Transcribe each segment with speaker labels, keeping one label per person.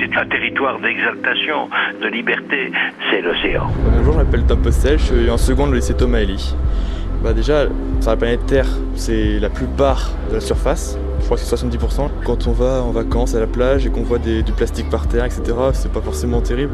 Speaker 1: c'est un territoire d'exaltation, de liberté, c'est l'océan.
Speaker 2: Bonjour, je m'appelle Tom Postel, je suis en seconde au lycée Thomas Ellie. Bah déjà, sur la planète Terre, c'est la plupart de la surface. Je crois que c'est 70%. Quand on va en vacances à la plage et qu'on voit du plastique par terre, etc., c'est pas forcément terrible.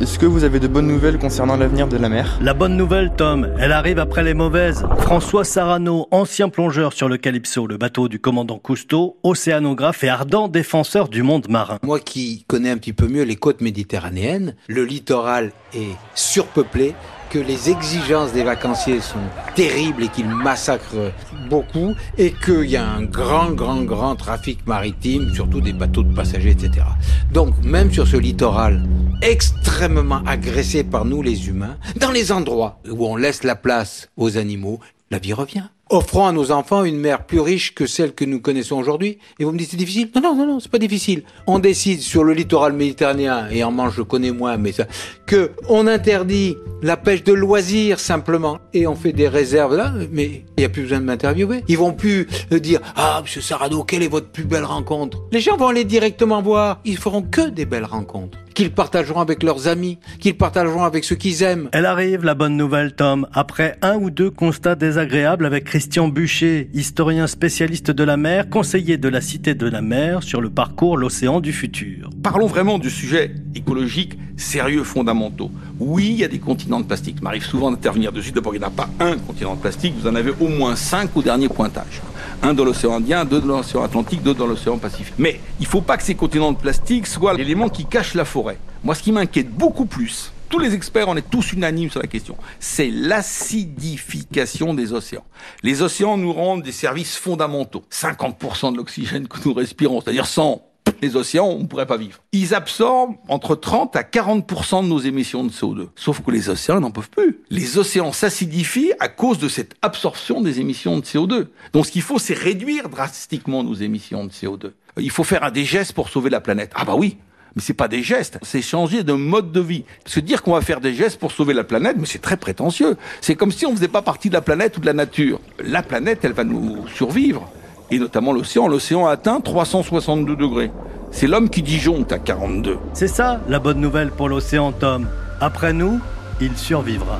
Speaker 2: Est-ce que vous avez de bonnes nouvelles concernant l'avenir de la mer?
Speaker 3: La bonne nouvelle, Tom, elle arrive après les mauvaises. François Sarano, ancien plongeur sur le Calypso, le bateau du commandant Cousteau, océanographe et ardent défenseur du monde marin.
Speaker 4: Moi qui connais un petit peu mieux les côtes méditerranéennes, le littoral est surpeuplé que les exigences des vacanciers sont terribles et qu'ils massacrent beaucoup et qu'il y a un grand, grand, grand trafic maritime, surtout des bateaux de passagers, etc. Donc, même sur ce littoral extrêmement agressé par nous les humains, dans les endroits où on laisse la place aux animaux, la vie revient offrons à nos enfants une mer plus riche que celle que nous connaissons aujourd'hui. Et vous me dites c'est difficile Non, non, non, non, c'est pas difficile. On décide sur le littoral méditerranéen, et en Manche je connais moins, mais ça, que on interdit la pêche de loisirs simplement, et on fait des réserves là, mais il n'y a plus besoin de m'interviewer. Ils vont plus euh, dire Ah, monsieur Sarado, quelle est votre plus belle rencontre? Les gens vont aller directement voir. Ils feront que des belles rencontres qu'ils partageront avec leurs amis, qu'ils partageront avec ceux qu'ils aiment.
Speaker 3: Elle arrive, la bonne nouvelle, Tom, après un ou deux constats désagréables avec Christian Bûcher, historien spécialiste de la mer, conseiller de la Cité de la mer sur le parcours L'océan du futur.
Speaker 5: Parlons vraiment du sujet écologique sérieux, fondamentaux. Oui, il y a des continents de plastique. Il m'arrive souvent d'intervenir dessus. D'abord, il n'y en a pas un continent de plastique, vous en avez au moins cinq au dernier pointage. Un dans l'océan Indien, deux dans l'océan Atlantique, deux dans l'océan Pacifique. Mais il ne faut pas que ces continents de plastique soient l'élément qui cache la forêt. Moi, ce qui m'inquiète beaucoup plus, tous les experts, on est tous unanimes sur la question, c'est l'acidification des océans. Les océans nous rendent des services fondamentaux. 50% de l'oxygène que nous respirons, c'est-à-dire sans les océans, on ne pourrait pas vivre. Ils absorbent entre 30 à 40% de nos émissions de CO2. Sauf que les océans n'en peuvent plus. Les océans s'acidifient à cause de cette absorption des émissions de CO2. Donc ce qu'il faut, c'est réduire drastiquement nos émissions de CO2. Il faut faire des gestes pour sauver la planète. Ah bah oui, mais c'est pas des gestes, c'est changer de mode de vie. Que dire qu'on va faire des gestes pour sauver la planète, mais c'est très prétentieux. C'est comme si on faisait pas partie de la planète ou de la nature. La planète, elle va nous survivre. Et notamment l'océan. L'océan a atteint 362 degrés. C'est l'homme qui disjoncte à 42.
Speaker 3: C'est ça la bonne nouvelle pour l'océan, Tom. Après nous, il survivra.